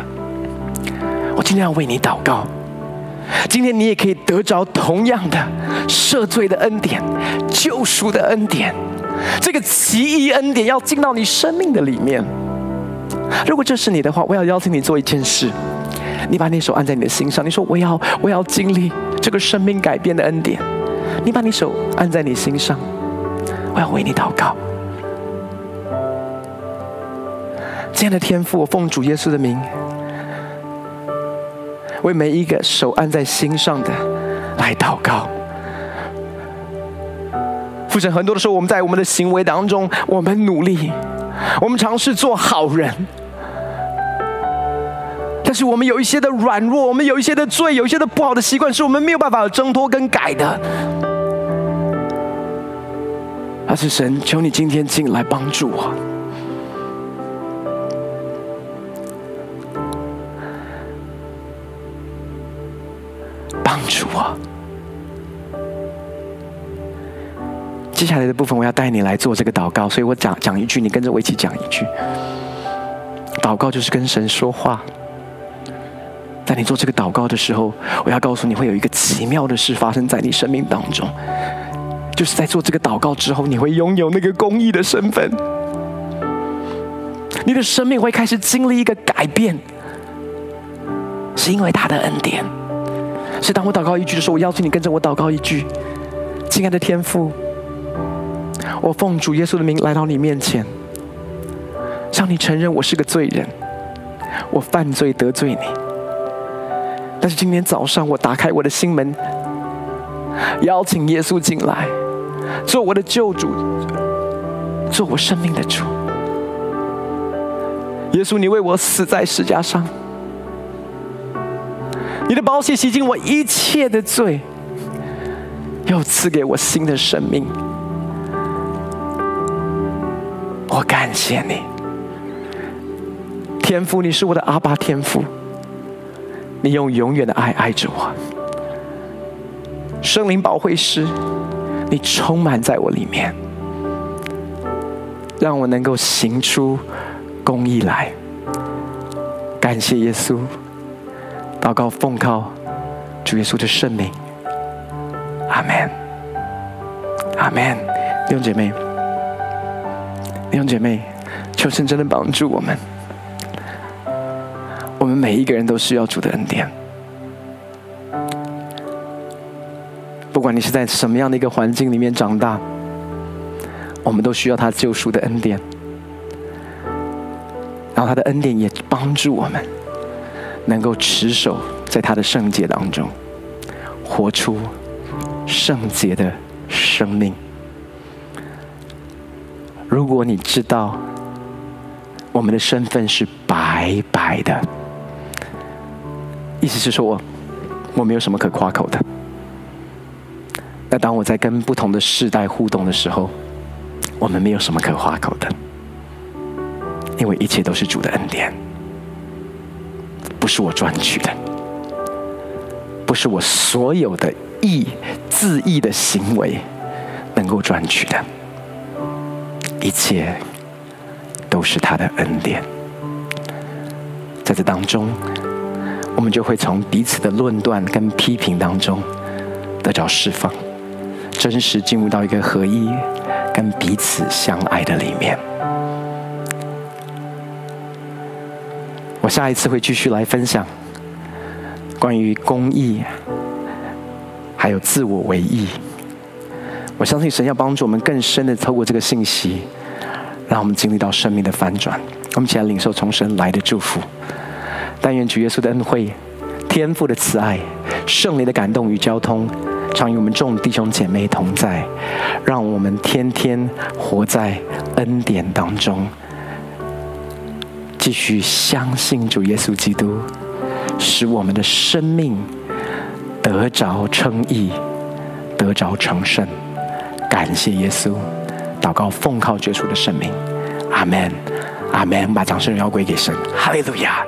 我今天要为你祷告。今天你也可以得着同样的赦罪的恩典、救赎的恩典，这个奇异恩典要进到你生命的里面。如果这是你的话，我要邀请你做一件事：你把你手按在你的心上，你说我要我要经历这个生命改变的恩典。你把你手按在你心上，我要为你祷告。亲爱的天父，我奉主耶稣的名。为每一个手按在心上的来祷告。父神，很多的时候，我们在我们的行为当中，我们努力，我们尝试做好人，但是我们有一些的软弱，我们有一些的罪，有一些的不好的习惯，是我们没有办法挣脱跟改的。而是神，求你今天进来帮助我。帮助我。接下来的部分，我要带你来做这个祷告，所以我讲讲一句，你跟着我一起讲一句。祷告就是跟神说话。在你做这个祷告的时候，我要告诉你会有一个奇妙的事发生在你生命当中，就是在做这个祷告之后，你会拥有那个公义的身份，你的生命会开始经历一个改变，是因为他的恩典。所以当我祷告一句的时候，我邀请你跟着我祷告一句：“亲爱的天父，我奉主耶稣的名来到你面前，向你承认我是个罪人，我犯罪得罪你。但是今天早上我打开我的心门，邀请耶稣进来，做我的救主，做我生命的主。耶稣，你为我死在十架上。”你的宝血洗净我一切的罪，又赐给我新的生命。我感谢你，天父，你是我的阿爸天父，你用永远的爱爱着我。圣灵保惠师，你充满在我里面，让我能够行出公义来。感谢耶稣。祷告奉靠主耶稣的圣名，阿门，阿门。弟兄姐妹，弟兄姐妹，求神真的帮助我们。我们每一个人都需要主的恩典，不管你是在什么样的一个环境里面长大，我们都需要他救赎的恩典，然后他的恩典也帮助我们。能够持守在他的圣洁当中，活出圣洁的生命。如果你知道我们的身份是白白的，意思是说我我没有什么可夸口的，那当我在跟不同的世代互动的时候，我们没有什么可夸口的，因为一切都是主的恩典，不是我赚取的，不是我所有的义自义的行为能够赚取的，一切都是他的恩典。在这当中，我们就会从彼此的论断跟批评当中得到释放。真实进入到一个合一、跟彼此相爱的里面。我下一次会继续来分享关于公益，还有自我为义。我相信神要帮助我们更深的透过这个信息，让我们经历到生命的翻转。我们一起来领受从神来的祝福。但愿主耶稣的恩惠、天父的慈爱、圣灵的感动与交通。常与我们众弟兄姐妹同在，让我们天天活在恩典当中，继续相信主耶稣基督，使我们的生命得着称义，得着成圣。感谢耶稣，祷告奉靠决出的圣名，阿门，阿门。把掌声荣耀归给神，哈利路亚。